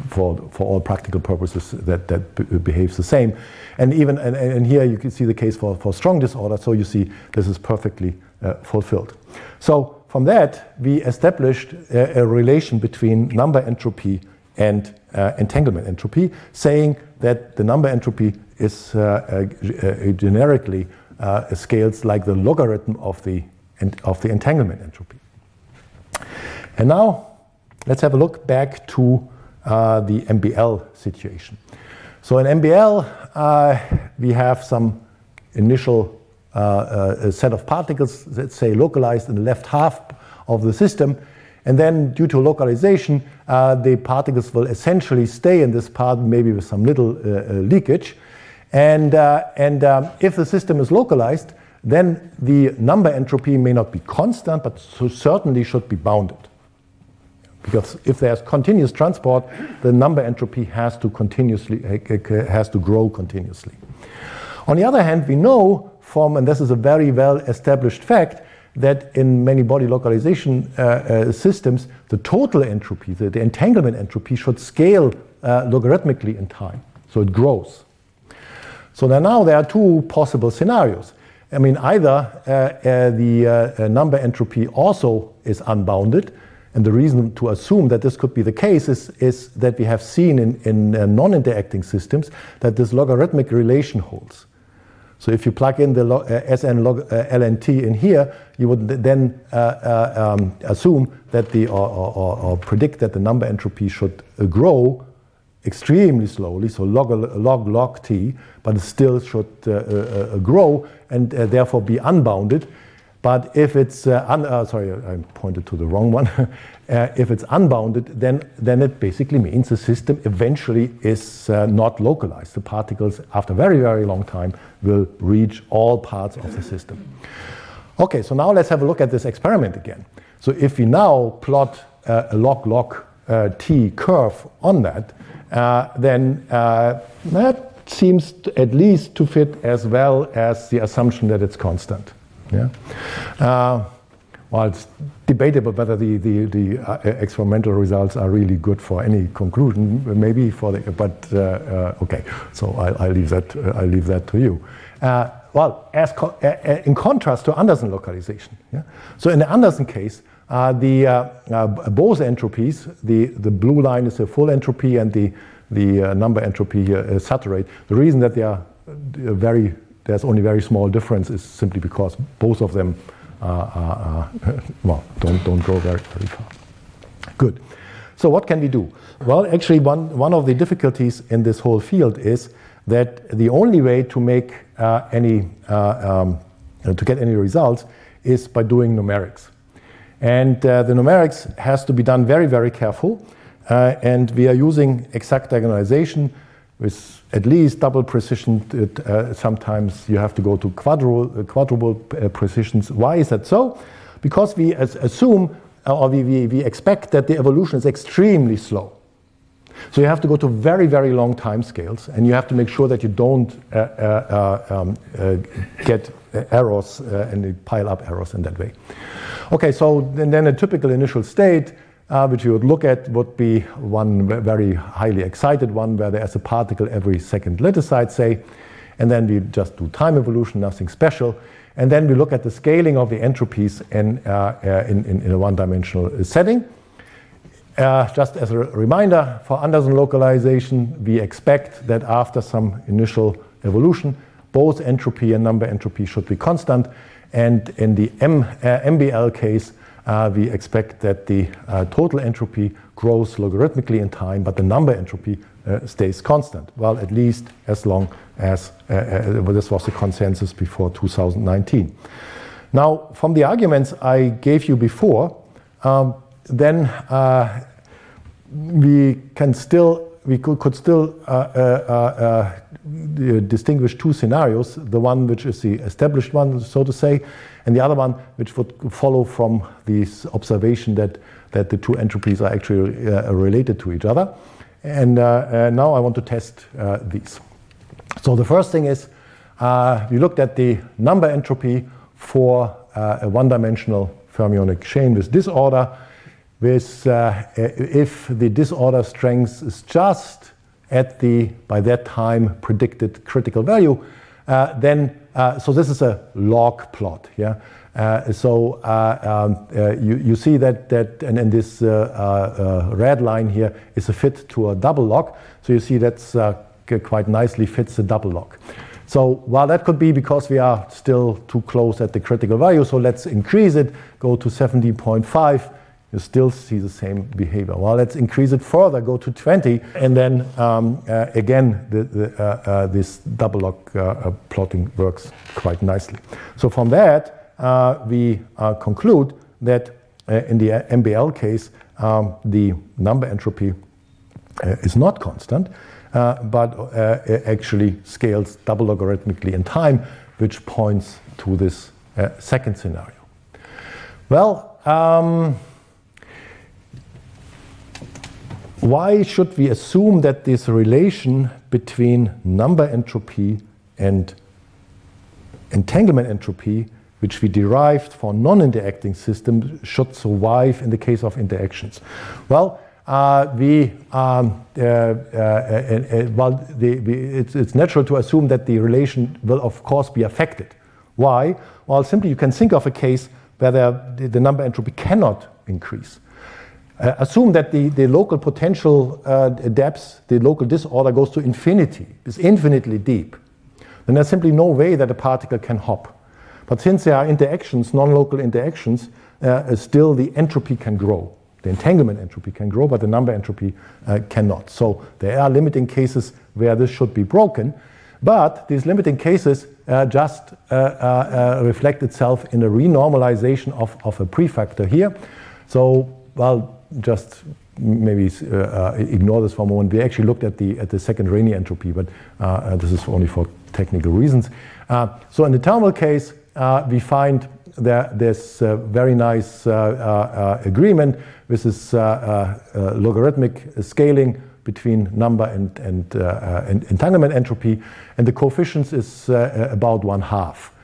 [SPEAKER 3] for, for all practical purposes that, that behaves the same. And even and, and, here you can see the case for, for strong disorder, so you see this is perfectly fulfilled. So from that, we established a, a relation between number entropy and uh, entanglement entropy, saying that the number entropy is uh, uh, generically uh, scales like the logarithm of the, of the entanglement entropy. And now let's have a look back to uh, the MBL situation. So in MBL, uh, we have some initial set of particles, let's say localized in the left half of the system, and then due to localization, uh, the particles will essentially stay in this part, maybe with some little uh, uh, leakage. And, uh, and um, if the system is localized, then the number entropy may not be constant, but so certainly should be bounded. Because if there's continuous transport, the number entropy has to continuously uh, has to grow continuously. On the other hand, we know and this is a very well established fact, that in many body localization uh, uh, systems, the total entropy, the, the entanglement entropy, should scale uh, logarithmically in time. So it grows. So now there are two possible scenarios. I mean, either uh, uh, the uh, number entropy also is unbounded, and the reason to assume that this could be the case is, is that we have seen in, in non interacting systems that this logarithmic relation holds. So if you plug in the log, uh, Sn log uh, lnt in here, you would then uh, uh, um, assume that the or, or, or, predict that the number entropy should uh, grow extremely slowly, so log log log t, but it still should uh, grow and therefore be unbounded. But if it's un, sorry, I pointed to the wrong one. Uh, if it's unbounded, then, then it basically means the system eventually is uh, not localized. The particles, after a very, very long time, will reach all parts of the system. Okay, so now let's have a look at this experiment again. So if we now plot uh, a log log uh, t curve on that, uh, then uh, that seems to, at least to fit as well as the assumption that it's constant. Yeah. Well, it's debatable whether the, the, the uh, experimental results are really good for any conclusion, maybe for the, but uh, uh, okay, so I, I, leave that, I leave that to you. Uh, well, as co uh, uh, in contrast to Anderson localization, yeah? so in the Anderson case, the Bose entropies, the, the blue line is the full entropy and the, the number entropy here is saturate. The reason that they are very, there's only very small difference is simply because both of them well, don't, don't go very, very far. Good. So what can we do? Well, actually, one, one of the difficulties in this whole field is that the only way to make uh, any, uh, um, to get any results is by doing numerics. And uh, the numerics has to be done very, very careful. Uh, and we are using exact diagonalization with at least double precision. Uh, sometimes you have to go to quadruple, uh, quadruple uh, precisions. Why is that so? Because we assume uh, or we, we, we expect that the evolution is extremely slow. So you have to go to very, very long time scales, and you have to make sure that you don't uh, uh, um, uh, get errors and pile up errors in that way. Okay, so then, a typical initial state uh, which you would look at would be one very highly excited one where there's a particle every second lattice site, say, and then we just do time evolution, nothing special. And then we look at the scaling of the entropies in, uh, uh, in, in, in, a one-dimensional setting. Uh, just as a reminder, for Anderson localization, we expect that after some initial evolution, both entropy and number entropy should be constant. And in the M, uh, MBL case, uh, we expect that the uh, total entropy grows logarithmically in time, but the number entropy uh, stays constant. Well, at least as long as uh, uh, this was the consensus before 2019. Now, from the arguments I gave you before, um, then uh, we can still we could still distinguish two scenarios: the one which is the established one, so to say, and the other one, which would follow from this observation that, that the two entropies are actually uh, related to each other. And uh, now I want to test these. So the first thing is we looked at the number entropy for a one-dimensional fermionic chain with disorder with uh, if the disorder strength is just at the by that time predicted critical value uh, then uh, so this is a log plot yeah? Uh, so uh, um, uh, you, you see that that and this red line here is a fit to a double log. So you see that's quite nicely fits the double log. So while that could be because we are still too close at the critical value, so let's increase it, go to 17.5, you still see the same behavior. Well, let's increase it further, go to 20, and then um, uh, again, the, the, uh, uh, this double log uh, uh, plotting works quite nicely. So from that, uh, we conclude that in the MBL case, um, the number entropy is not constant. But actually scales double logarithmically in time, which points to this second scenario. Well, um, why should we assume that this relation between number entropy and entanglement entropy, which we derived for non-interacting systems, should survive in the case of interactions? Well, uh, we, um, uh, uh, well, it's natural to assume that the relation will, of course, be affected. Why? Well, simply you can think of a case where the number entropy cannot increase. Uh, assume that the, the local potential uh, depth, the local disorder goes to infinity, is infinitely deep. Then there's simply no way that a particle can hop. But since there are interactions, non local interactions, uh, still the entropy can grow. The entanglement entropy can grow, but the number entropy uh, cannot. So there are limiting cases where this should be broken. But these limiting cases uh, just uh, reflect itself in a renormalization of, of a prefactor here. So, well, just maybe uh, uh, ignore this for a moment. We actually looked at the, at the second entropy, but uh, uh, this is only for technical reasons. so in the thermal case, we find there, there's very nice uh, uh, agreement this uh, logarithmic scaling between number and, and, and, entanglement entropy, and the coefficients is about one half.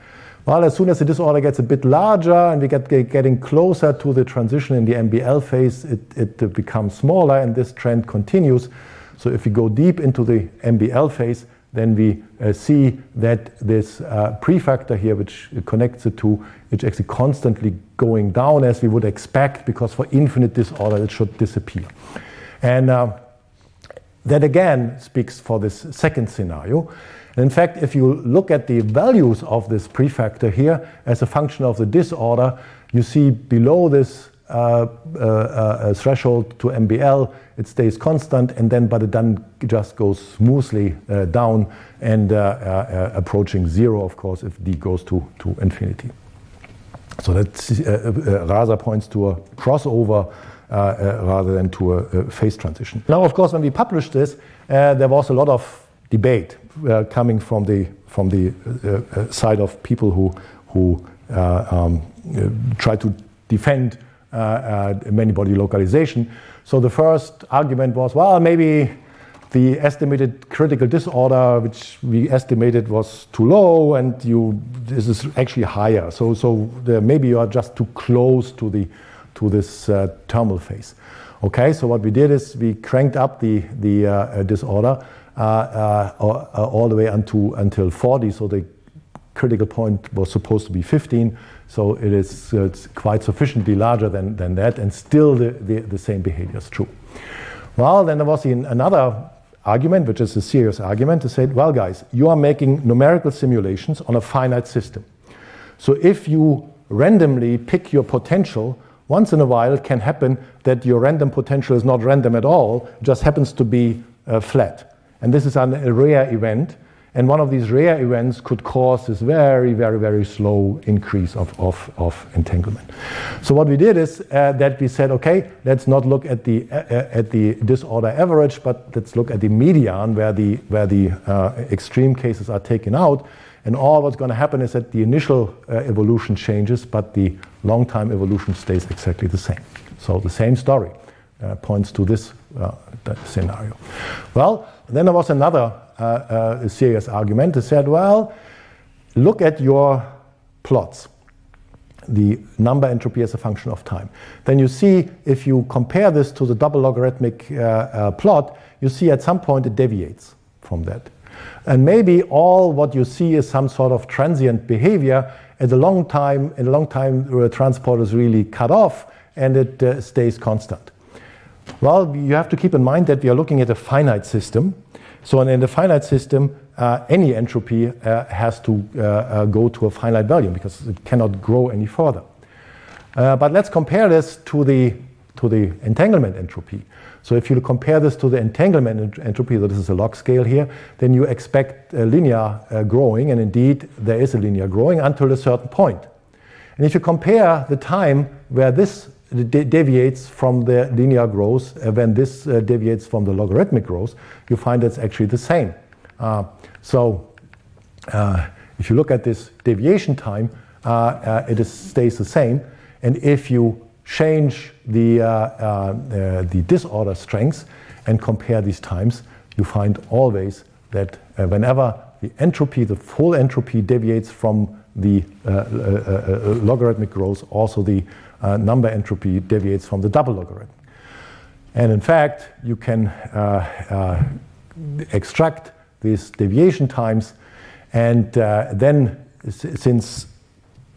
[SPEAKER 3] Well, as soon as the disorder gets a bit larger and we get getting closer to the transition in the MBL phase, it, it becomes smaller and this trend continues. So if we go deep into the MBL phase, then we uh, see that this uh, prefactor here, which connects the two, is actually constantly going down as we would expect, because for infinite disorder it should disappear. And uh, that again speaks for this second scenario. In fact, if you look at the values of this prefactor here as a function of the disorder, you see below this uh, uh, uh, threshold to MBL, it stays constant, and then but it then just goes smoothly down and approaching zero, of course, if d goes to, to infinity. So that rather points to a crossover uh, rather than to a, a, phase transition. Now, of course, when we published this, uh, there was a lot of debate uh, coming from the from the side of people who who um, try to defend uh, uh, many body localization. So the first argument was, well, maybe the estimated critical disorder, which we estimated was too low, and you this is actually higher. So so maybe you are just too close to the to this uh, thermal phase. Okay, so what we did is we cranked up the the uh, disorder uh, uh, all the way unto, until 40. So the critical point was supposed to be 15. So it is uh, quite sufficiently larger than, that, and still the, same behavior is true. Well, then there was another argument, which is a serious argument, to say, well, guys, you are making numerical simulations on a finite system. So if you randomly pick your potential, once in a while it can happen that your random potential is not random at all, just happens to be uh, flat. And this is an, a rare event. And one of these rare events could cause this very, very, very slow increase of, of, of entanglement. So what we did is uh, that we said, okay, let's not look at the, uh, uh at the disorder average, but let's look at the median where the, where the uh, extreme cases are taken out. And all what's going to happen is that the initial uh, evolution changes, but the long time evolution stays exactly the same. So the same story uh, points to this scenario. Well, then there was another uh, uh, serious argument. They said, well, look at your plots the number entropy as a function of time. Then you see, if you compare this to the double logarithmic uh, uh, plot, you see at some point it deviates from that. And maybe all what you see is some sort of transient behavior. At a long time, in a long time, the transport is really cut off and it uh, stays constant. Well, you have to keep in mind that we are looking at a finite system. So in the finite system, uh, any entropy uh, has to uh, uh, go to a finite value because it cannot grow any further. Uh, but let's compare this to the, to the entanglement entropy. So if you compare this to the entanglement entropy, so this is a log scale here, then you expect a linear uh, growing, and indeed there is a linear growing until a certain point. And if you compare the time where this de deviates from the linear growth, uh, when this uh, deviates from the logarithmic growth, you find it's actually the same. Uh, so uh, if you look at this deviation time, uh, it is, stays the same. And if you change the, uh, uh, the disorder strengths and compare these times, you find always that uh, whenever the entropy, the full entropy deviates from the logarithmic growth, also the Uh, number entropy deviates from the double logarithm. And in fact, you can uh, uh, extract these deviation times and uh, then since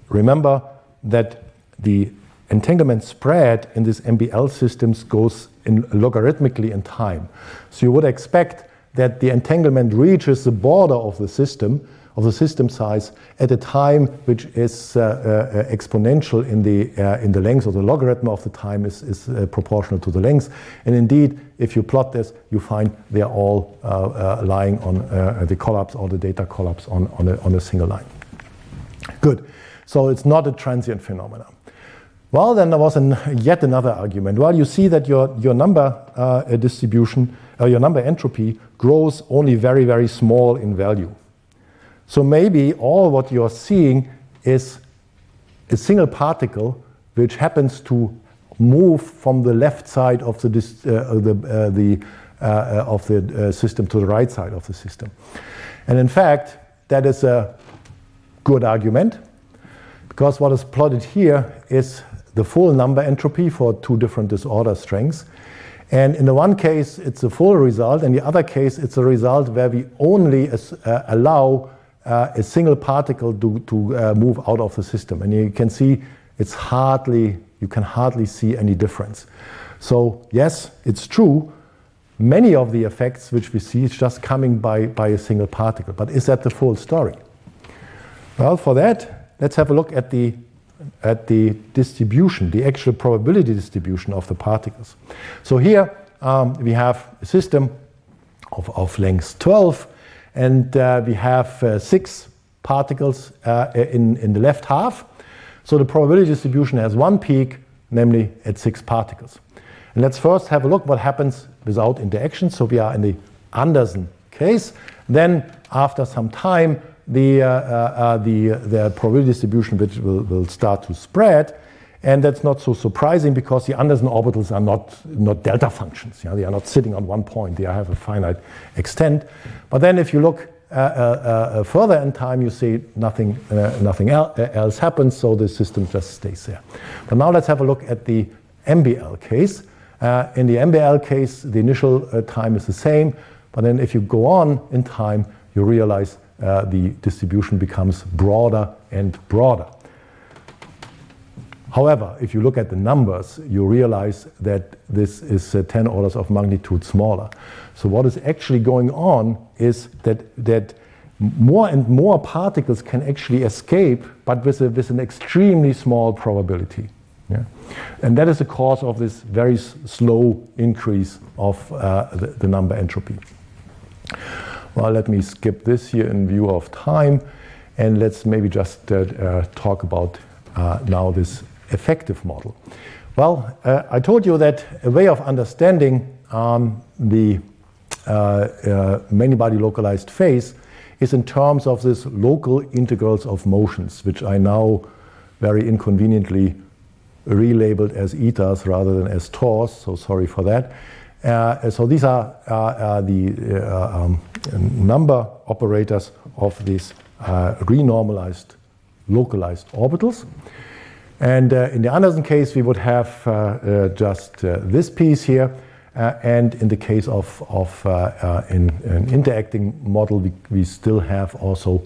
[SPEAKER 3] remember that the entanglement spread in these MBL systems goes in logarithmically in time. So you would expect that the entanglement reaches the border of the system, of the system size, at a time which is uh, uh, exponential in the, uh, in the length, or the logarithm of the time is, is uh, proportional to the length. And indeed, if you plot this, you find they're all uh, uh, lying on the collapse or the data collapse on, on, a, on a single line. Good. So it's not a transient phenomenon. Well, then there was an, yet another argument. Well, you see that your, your number uh, distribution, uh, your number entropy grows only very, very small in value. So maybe all what you're seeing is a single particle which happens to move from the left side of the, uh, the, uh, the uh, of the uh, system to the right side of the system. And in fact, that is a good argument because what is plotted here is the full number entropy for two different disorder strengths. And in the one case, it's a full result. In the other case, it's a result where we only uh, allow uh, a single particle to, to uh, move out of the system. And you can see it's hardly, you can hardly see any difference. So yes, it's true. Many of the effects which we see is just coming by, by a single particle. But is that the full story? Well, for that, let's have a look at the at the distribution, the actual probability distribution of the particles. So here um, we have a system of, of length 12, and uh, we have uh, six particles uh, in, in the left half. So the probability distribution has one peak, namely at six particles. And let's first have a look what happens without interaction. So we are in the Anderson case. Then after some time, the, uh, uh, the, the probability distribution which will, will start to spread. And that's not so surprising because the Anderson orbitals are not, not delta functions. They are not sitting on one point, they have a finite extent. But then if you look uh, uh, uh, further in time, you see nothing, nothing el else happens, so the system just stays there. But now let's have a look at the MBL case. in the MBL case, the initial time is the same, but then if you go on in time, you realize uh, the distribution becomes broader and broader. However, if you look at the numbers, you realize that this is uh, 10 orders of magnitude smaller. So what is actually going on is that, that more and more particles can actually escape, but with, a, with an extremely small probability. Yeah? And that is the cause of this very slow increase of uh, the, the number entropy. Well, let me skip this here in view of time, and let's maybe just uh, uh, talk about uh, now this effective model. Well, uh, I told you that a way of understanding um, the uh, uh, many-body localized phase is in terms of this local integrals of motions, which I now very inconveniently relabeled as etas rather than as taus, so sorry for that. Uh, so these are uh, uh, the um, number operators of these renormalized localized orbitals. And in the Anderson case, we would have just this piece here. Uh, and in the case of, of uh, uh, in, an interacting model, we, we still have also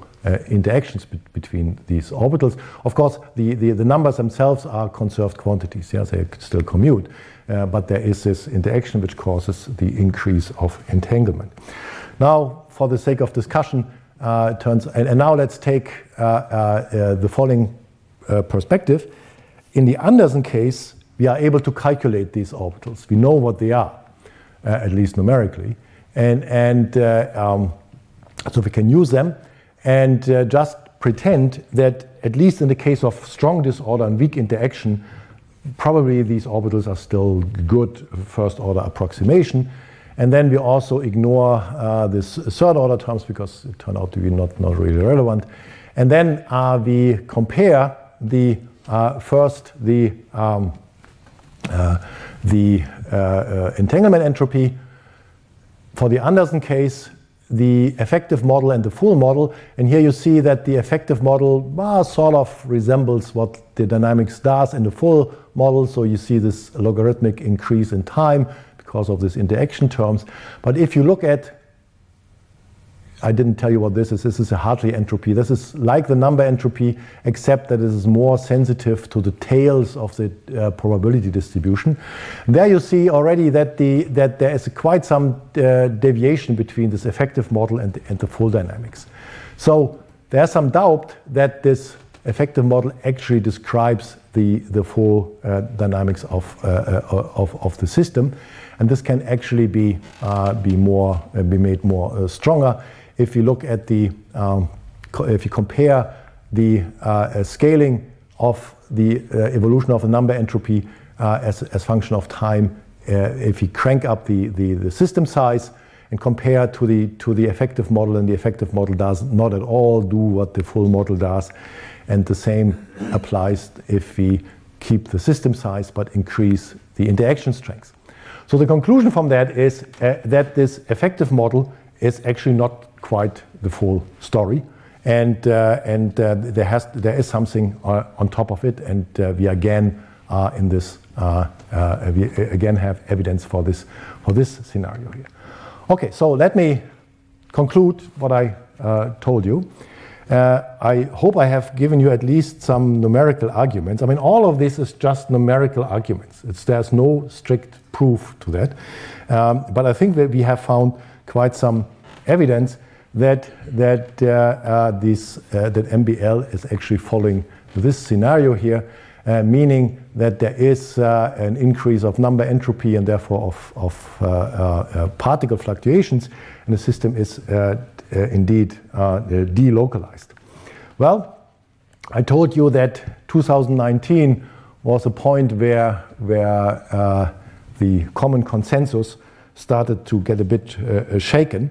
[SPEAKER 3] interactions be between these orbitals. Of course, the, the, the, numbers themselves are conserved quantities, yeah, they still commute. Uh, but there is this interaction which causes the increase of entanglement. Now, for the sake of discussion, uh, turns and, and, now let's take uh, the following perspective. In the Anderson case, we are able to calculate these orbitals. We know what they are. Uh, at least numerically. And, and uh, um, so we can use them and uh, just pretend that, at least in the case of strong disorder and weak interaction, probably these orbitals are still good first order approximation. And then we also ignore uh, this third order terms because it turned out to be not, not really relevant. And then uh, we compare the first the um, uh, uh, entanglement entropy. For the Anderson case, the effective model and the full model. And here you see that the effective model well, sort of resembles what the dynamics does in the full model. So you see this logarithmic increase in time because of these interaction terms. But if you look at I didn't tell you what this is. This is a Hartley entropy. This is like the number entropy, except that it is more sensitive to the tails of the uh, probability distribution. There you see already that, the, that there is quite some uh, deviation between this effective model and, and the full dynamics. So there's some doubt that this effective model actually describes the, the full uh, dynamics of, uh, uh, of, of the system. And this can actually be, uh, be, more, be made more stronger if you look at the, um, if you compare the uh, scaling of the uh, evolution of the number entropy uh, as, as function of time, uh, if you crank up the, system size and compare to the, to the effective model, and the effective model does not at all do what the full model does. And the same applies if we keep the system size but increase the interaction strength. So the conclusion from that is uh, that this effective model is actually not quite the full story. And, uh, and uh, there, has, there is something uh, on top of it, and we again are in this, we again have evidence for this, for this scenario here. Okay, so let me conclude what I told you. I hope I have given you at least some numerical arguments. I mean, all of this is just numerical arguments. There's no strict proof to that. Um, but I think that we have found quite some evidence that that uh, uh, this uh, that MBL is actually following this scenario here, uh, meaning that there is uh, an increase of number entropy and therefore of, of uh, particle fluctuations, and the system is indeed delocalized. Well, I told you that 2019 was a point where where the common consensus started to get a bit shaken.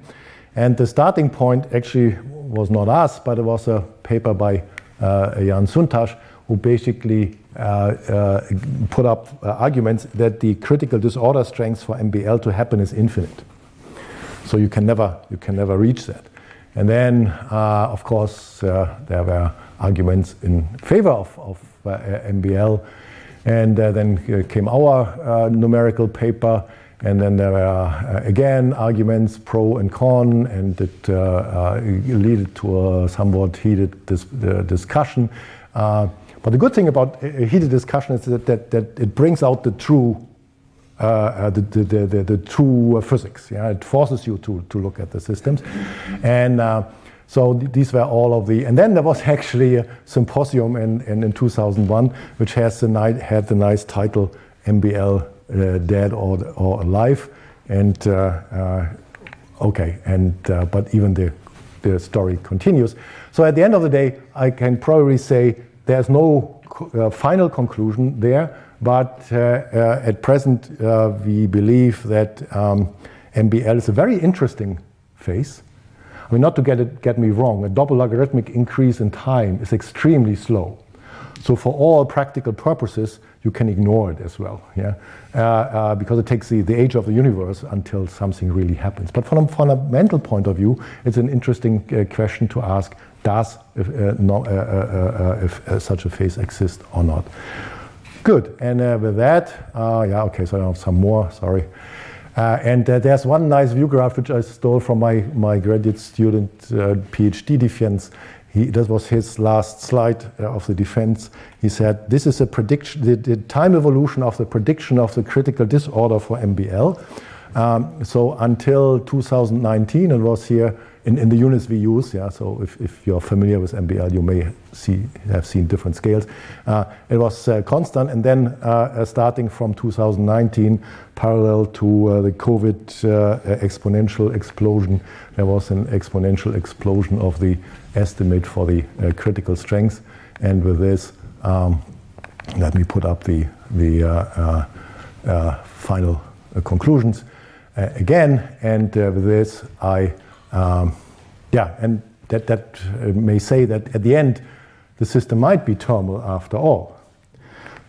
[SPEAKER 3] And the starting point actually was not us, but it was a paper by uh, Jan Šuntajs, who basically uh, uh, put up uh, arguments that the critical disorder strength for MBL to happen is infinite. So you can never, you can never reach that. And then, uh, of course, uh, there were arguments in favor of, of MBL. And then came our numerical paper and then there are uh, again arguments pro and con, and it uh, uh, led to a somewhat heated dis discussion. but the good thing about a heated discussion is that, that, that it brings out the true uh, the, the, the, the, true physics. Yeah? It forces you to, to look at the systems. And uh, so th these were all of the. And then there was actually a symposium in, in, in 2001, which has the had the nice title MBL dead or, or alive. And uh, uh, okay, and but even the, the story continues. So at the end of the day, I can probably say there's no final conclusion there, but at present we believe that um, MBL is a very interesting phase. I mean, not to get, it, get me wrong, a double logarithmic increase in time is extremely slow. So for all practical purposes, you can ignore it as well, yeah, uh, uh, because it takes the, the age of the universe until something really happens. But from a fundamental point of view, it's an interesting uh, question to ask: Does if, uh, no, uh, uh, if such a phase exist or not? Good. And with that, yeah, okay. So I have some more. Sorry. and there's one nice view graph which I stole from my, my graduate student PhD defense he, that was his last slide uh, of the defense. He said, This is a prediction, the, the time evolution of the prediction of the critical disorder for MBL. Um, so until 2019, it was here in, in, the units we use. Yeah, so if, if, you're familiar with MBL, you may see have seen different scales. Uh, it was uh, constant, and then uh, uh starting from 2019, parallel to uh, the COVID uh, exponential explosion, there was an exponential explosion of the estimate for the critical strength. And with this, um, let me put up the, the final conclusions again. And with this, I, yeah, and that, that may say that at the end, the system might be thermal after all.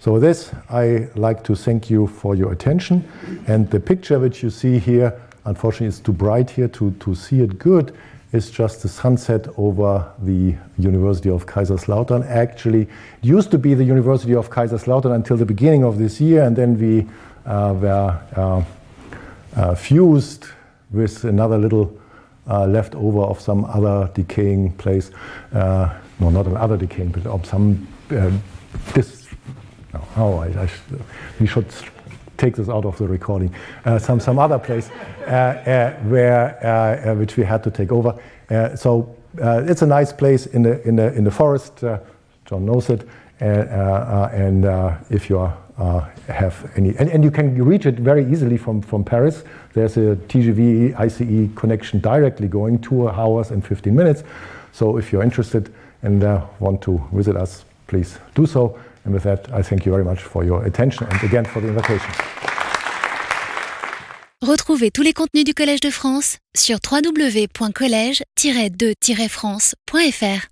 [SPEAKER 3] So with this, I like to thank you for your attention. And the picture which you see here, unfortunately, it's too bright here to, to see it good is just the sunset over the University of Kaiserslautern. Actually, it used to be the University of Kaiserslautern until the beginning of this year, and then we uh, were uh, uh, fused with another little uh, leftover of some other decaying place. Uh, no, not another decaying, but of some. Uh, this, no, oh, I, I we should take this out of the recording, uh, some, some other place uh, uh, where, which we had to take over. so it's a nice place in the, in the, in the forest. John knows it. and if you are uh, have any, and, and, you can reach it very easily from, from Paris. There's a TGV ICE connection directly going two hours and 15 minutes. So if you're interested and uh, want to visit us, please do so. And with that, I thank you very much for your attention and again for the invitation.
[SPEAKER 1] Retrouvez tous les contenus du Collège de France sur www.college-de-france.fr.